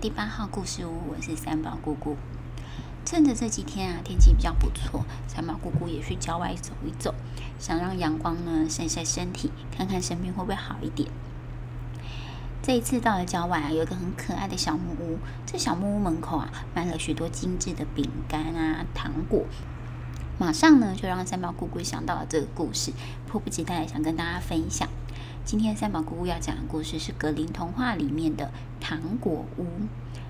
第八号故事屋，我是三宝姑姑。趁着这几天啊，天气比较不错，三宝姑姑也去郊外走一走，想让阳光呢晒晒身体，看看生病会不会好一点。这一次到了郊外啊，有一个很可爱的小木屋。这小木屋门口啊，卖了许多精致的饼干啊、糖果。马上呢，就让三宝姑姑想到了这个故事，迫不及待想跟大家分享。今天三宝姑姑要讲的故事是格林童话里面的糖果屋。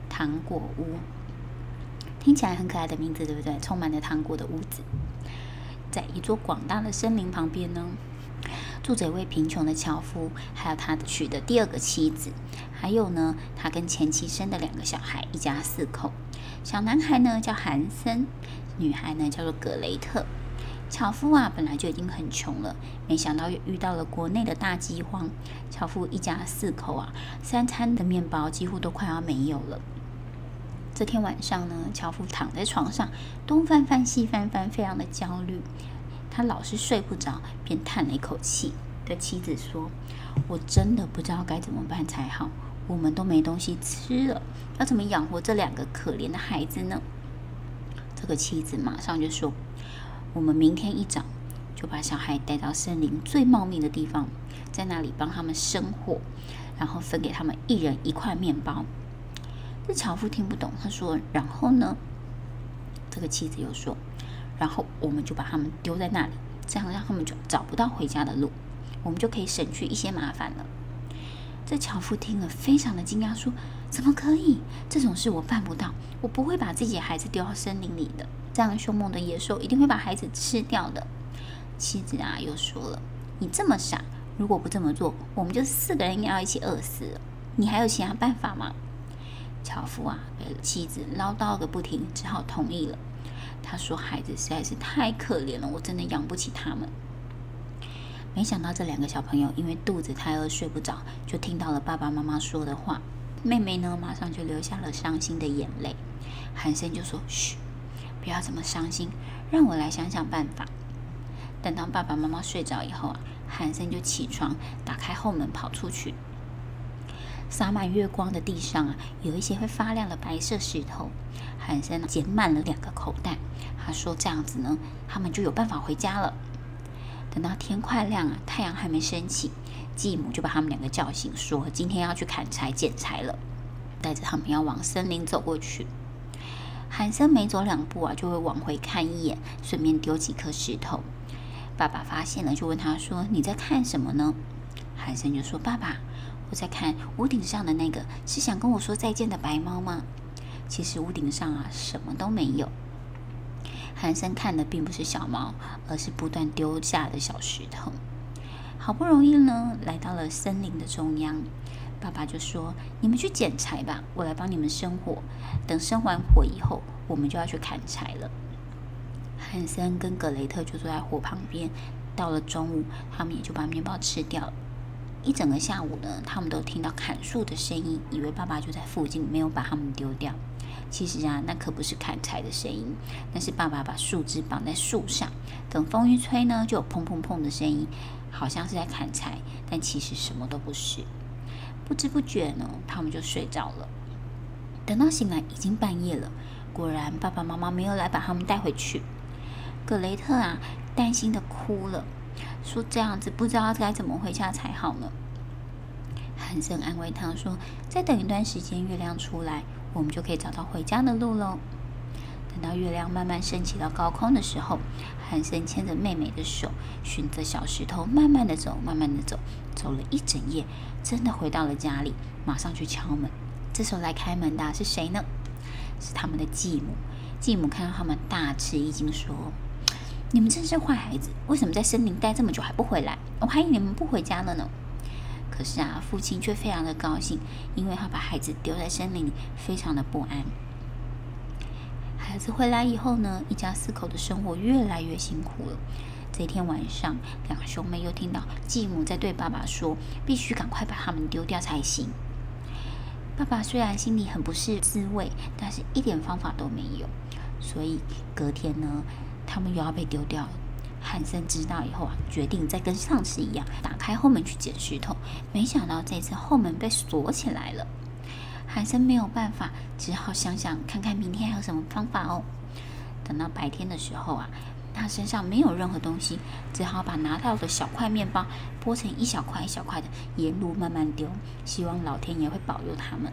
糖果屋听起来很可爱的名字，对不对？充满了糖果的屋子，在一座广大的森林旁边呢，住着一位贫穷的樵夫，还有他娶的第二个妻子，还有呢，他跟前妻生的两个小孩，一家四口。小男孩呢叫韩森，女孩呢叫做格雷特。樵夫啊，本来就已经很穷了，没想到又遇到了国内的大饥荒。樵夫一家四口啊，三餐的面包几乎都快要没有了。这天晚上呢，樵夫躺在床上，东翻翻西翻翻，非常的焦虑。他老是睡不着，便叹了一口气，对妻子说：“我真的不知道该怎么办才好。我们都没东西吃了，要怎么养活这两个可怜的孩子呢？”这个妻子马上就说。我们明天一早就把小孩带到森林最茂密的地方，在那里帮他们生火，然后分给他们一人一块面包。这樵夫听不懂，他说：“然后呢？”这个妻子又说：“然后我们就把他们丢在那里，这样让他们就找不到回家的路，我们就可以省去一些麻烦了。”这樵夫听了非常的惊讶，说：“怎么可以？这种事我办不到，我不会把自己的孩子丢到森林里的。”这样凶猛的野兽一定会把孩子吃掉的。妻子啊，又说了：“你这么傻，如果不这么做，我们就四个人应该要一起饿死了。你还有其他办法吗？”樵夫啊，被妻子唠叨个不停，只好同意了。他说：“孩子实在是太可怜了，我真的养不起他们。”没想到这两个小朋友因为肚子太饿睡不着，就听到了爸爸妈妈说的话。妹妹呢，马上就流下了伤心的眼泪。韩森就说：“嘘。”不要这么伤心，让我来想想办法。等到爸爸妈妈睡着以后啊，韩森就起床，打开后门跑出去。洒满月光的地上啊，有一些会发亮的白色石头。韩森捡满了两个口袋，他说：“这样子呢，他们就有办法回家了。”等到天快亮啊，太阳还没升起，继母就把他们两个叫醒，说：“今天要去砍柴剪柴了。”带着他们要往森林走过去。韩森每走两步啊，就会往回看一眼，顺便丢几颗石头。爸爸发现了，就问他说：“你在看什么呢？”韩森就说：“爸爸，我在看屋顶上的那个，是想跟我说再见的白猫吗？”其实屋顶上啊，什么都没有。韩森看的并不是小猫，而是不断丢下的小石头。好不容易呢，来到了森林的中央。爸爸就说：“你们去捡柴吧，我来帮你们生火。等生完火以后，我们就要去砍柴了。”汉森跟格雷特就坐在火旁边。到了中午，他们也就把面包吃掉了。一整个下午呢，他们都听到砍树的声音，以为爸爸就在附近，没有把他们丢掉。其实啊，那可不是砍柴的声音，那是爸爸把树枝绑在树上，等风一吹呢，就有砰砰砰的声音，好像是在砍柴，但其实什么都不是。不知不觉呢，他们就睡着了。等到醒来，已经半夜了。果然，爸爸妈妈没有来把他们带回去。格雷特啊，担心的哭了，说：“这样子不知道该怎么回家才好呢。”韩森安慰他说：“再等一段时间，月亮出来，我们就可以找到回家的路喽。”等到月亮慢慢升起到高空的时候，韩森牵着妹妹的手，循着小石头慢慢的走，慢慢的走，走了一整夜，真的回到了家里，马上去敲门。这时候来开门的是谁呢？是他们的继母。继母看到他们，大吃一惊，说：“你们真是坏孩子，为什么在森林待这么久还不回来？我还以为你们不回家了呢。”可是啊，父亲却非常的高兴，因为他把孩子丢在森林里，非常的不安。孩子回来以后呢，一家四口的生活越来越辛苦了。这天晚上，两兄妹又听到继母在对爸爸说：“必须赶快把他们丢掉才行。”爸爸虽然心里很不是滋味，但是一点方法都没有。所以隔天呢，他们又要被丢掉了。汉森知道以后啊，决定再跟上次一样，打开后门去捡石头。没想到这次后门被锁起来了。韩森没有办法，只好想想看看明天还有什么方法哦。等到白天的时候啊，他身上没有任何东西，只好把拿到的小块面包剥成一小块一小块的，沿路慢慢丢，希望老天爷会保佑他们。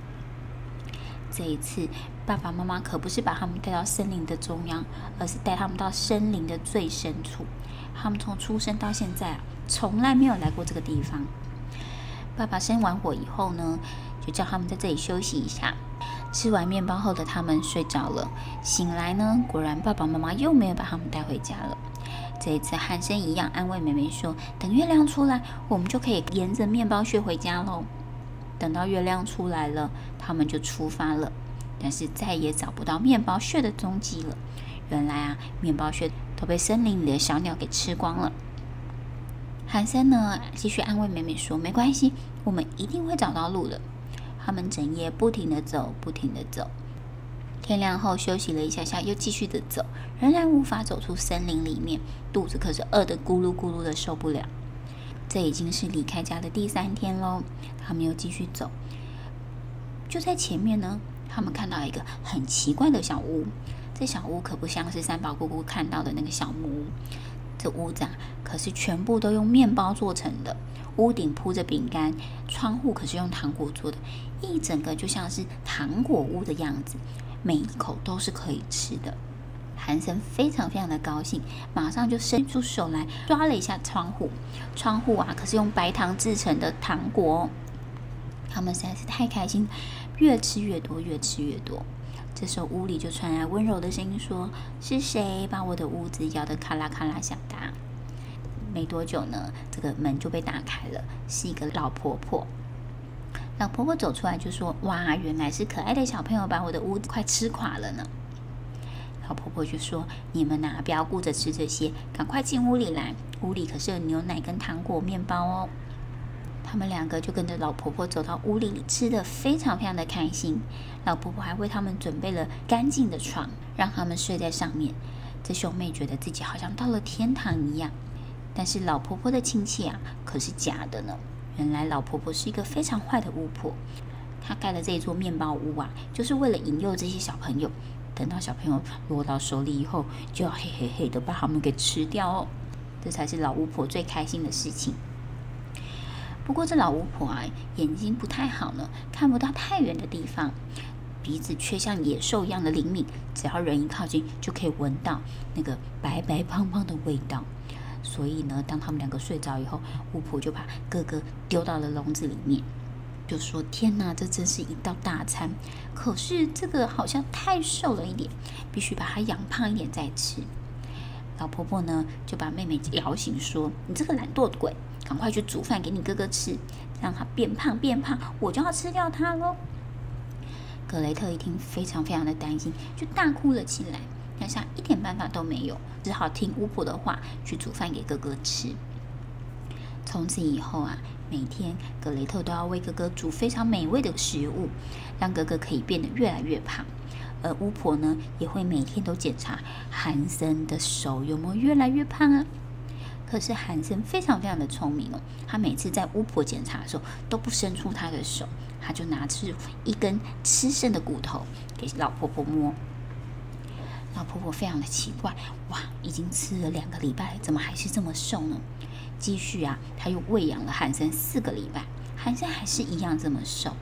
这一次，爸爸妈妈可不是把他们带到森林的中央，而是带他们到森林的最深处。他们从出生到现在啊，从来没有来过这个地方。爸爸生完火以后呢，就叫他们在这里休息一下。吃完面包后的他们睡着了，醒来呢，果然爸爸妈妈又没有把他们带回家了。这一次，汉森一样安慰妹妹说：“等月亮出来，我们就可以沿着面包屑回家喽。”等到月亮出来了，他们就出发了，但是再也找不到面包屑的踪迹了。原来啊，面包屑都被森林里的小鸟给吃光了。汉森呢，继续安慰妹妹说：“没关系，我们一定会找到路的。”他们整夜不停地走，不停地走。天亮后休息了一下下，又继续的走，仍然无法走出森林里面，肚子可是饿得咕噜咕噜的受不了。这已经是离开家的第三天喽。他们又继续走，就在前面呢，他们看到一个很奇怪的小屋。这小屋可不像是三宝姑姑看到的那个小木屋，这屋子啊，可是全部都用面包做成的，屋顶铺着饼干，窗户可是用糖果做的，一整个就像是糖果屋的样子，每一口都是可以吃的。韩森非常非常的高兴，马上就伸出手来抓了一下窗户。窗户啊，可是用白糖制成的糖果。他们实在是太开心，越吃越多，越吃越多。这时候屋里就传来温柔的声音说：“是谁把我的屋子摇得咔啦咔啦响的？”没多久呢，这个门就被打开了，是一个老婆婆。老婆婆走出来就说：“哇，原来是可爱的小朋友把我的屋子快吃垮了呢。”老婆婆就说：“你们呐、不要顾着吃这些，赶快进屋里来。屋里可是有牛奶跟糖果、面包哦。”他们两个就跟着老婆婆走到屋里，吃得非常非常的开心。老婆婆还为他们准备了干净的床，让他们睡在上面。这兄妹觉得自己好像到了天堂一样。但是老婆婆的亲戚啊，可是假的呢。原来老婆婆是一个非常坏的巫婆，她盖了这座面包屋啊，就是为了引诱这些小朋友。等到小朋友落到手里以后，就要嘿嘿嘿的把他们给吃掉哦，这才是老巫婆最开心的事情。不过这老巫婆啊，眼睛不太好呢，看不到太远的地方，鼻子却像野兽一样的灵敏，只要人一靠近，就可以闻到那个白白胖胖的味道。所以呢，当他们两个睡着以后，巫婆就把哥哥丢到了笼子里面。就说：“天哪，这真是一道大餐！可是这个好像太瘦了一点，必须把它养胖一点再吃。”老婆婆呢，就把妹妹摇醒，说：“你这个懒惰鬼，赶快去煮饭给你哥哥吃，让他变胖变胖，我就要吃掉他喽。”格雷特一听，非常非常的担心，就大哭了起来。但是一点办法都没有，只好听巫婆的话，去煮饭给哥哥吃。从此以后啊。每天，格雷特都要为哥哥煮非常美味的食物，让哥哥可以变得越来越胖。而巫婆呢，也会每天都检查韩森的手有没有越来越胖啊。可是韩森非常非常的聪明哦，他每次在巫婆检查的时候都不伸出他的手，他就拿出一根吃剩的骨头给老婆婆摸。老婆婆非常的奇怪，哇，已经吃了两个礼拜，怎么还是这么瘦呢？继续啊，她又喂养了韩森四个礼拜，韩森还是一样这么瘦。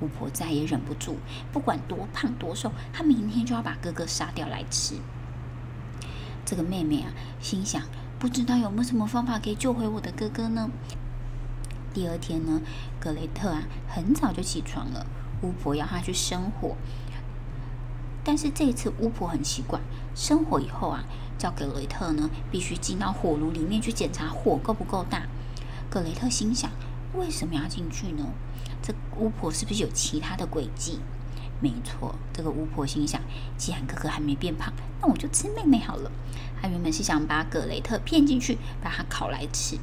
巫婆再也忍不住，不管多胖多瘦，她明天就要把哥哥杀掉来吃。这个妹妹啊，心想，不知道有没有什么方法可以救回我的哥哥呢？第二天呢，格雷特啊，很早就起床了。巫婆要他去生火，但是这一次巫婆很奇怪，生火以后啊。叫格雷特呢，必须进到火炉里面去检查火够不够大。格雷特心想：为什么要进去呢？这巫婆是不是有其他的诡计？没错，这个巫婆心想：既然哥哥还没变胖，那我就吃妹妹好了。她原本是想把格雷特骗进去，把他烤来吃。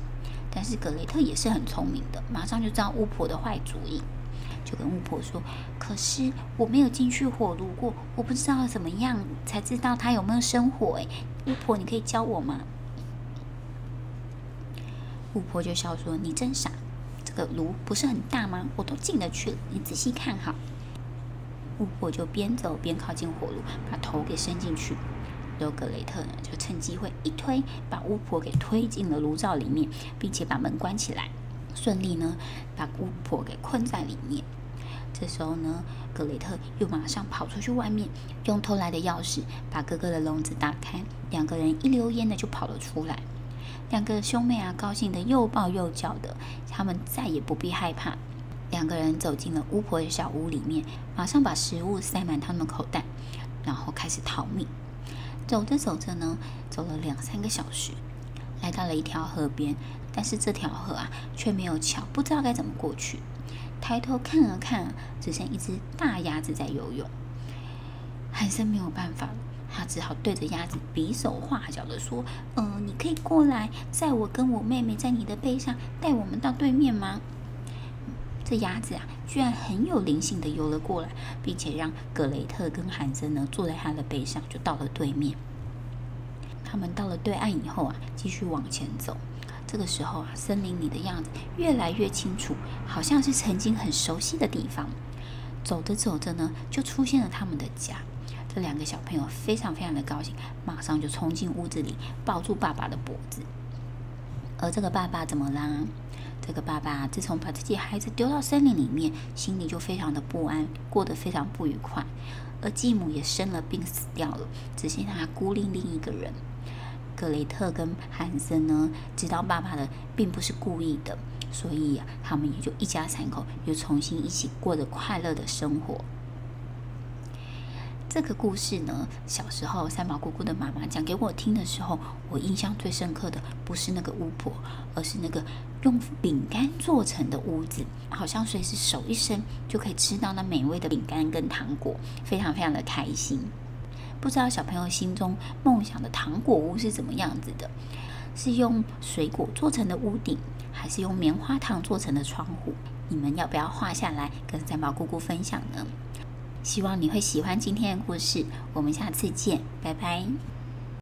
但是格雷特也是很聪明的，马上就知道巫婆的坏主意。就跟巫婆说：“可是我没有进去火炉过，我不知道怎么样才知道它有没有生火。哎，巫婆，你可以教我吗？”巫婆就笑说：“你真傻，这个炉不是很大吗？我都进得去了，你仔细看哈。”巫婆就边走边靠近火炉，把头给伸进去。然后格雷特呢，就趁机会一推，把巫婆给推进了炉灶里面，并且把门关起来，顺利呢把巫婆给困在里面。这时候呢，格雷特又马上跑出去外面，用偷来的钥匙把哥哥的笼子打开，两个人一溜烟的就跑了出来。两个兄妹啊，高兴的又抱又叫的，他们再也不必害怕。两个人走进了巫婆的小屋里面，马上把食物塞满他们口袋，然后开始逃命。走着走着呢，走了两三个小时，来到了一条河边，但是这条河啊却没有桥，不知道该怎么过去。抬头看了看，只剩一只大鸭子在游泳。韩森没有办法，他只好对着鸭子比手画脚的说：“嗯、你可以过来，载我跟我妹妹在你的背上，带我们到对面吗？”这鸭子啊，居然很有灵性的游了过来，并且让格雷特跟韩森呢坐在他的背上，就到了对面。他们到了对岸以后啊，继续往前走。这个时候啊，森林里的样子越来越清楚，好像是曾经很熟悉的地方。走着走着呢，就出现了他们的家。这两个小朋友非常非常的高兴，马上就冲进屋子里，抱住爸爸的脖子。而这个爸爸怎么啦？这个爸爸自从把自己孩子丢到森林里面，心里就非常的不安，过得非常不愉快。而继母也生了病死掉了，只剩下孤零零一个人。格雷特跟韩森呢，知道爸爸的并不是故意的，所以啊，他们也就一家三口又重新一起过着快乐的生活。这个故事呢，小时候三毛姑姑的妈妈讲给我听的时候，我印象最深刻的不是那个巫婆，而是那个用饼干做成的屋子，好像随时手一伸就可以吃到那美味的饼干跟糖果，非常非常的开心。不知道小朋友心中梦想的糖果屋是怎么样子的？是用水果做成的屋顶，还是用棉花糖做成的窗户？你们要不要画下来跟三毛姑姑分享呢？希望你会喜欢今天的故事，我们下次见，拜拜。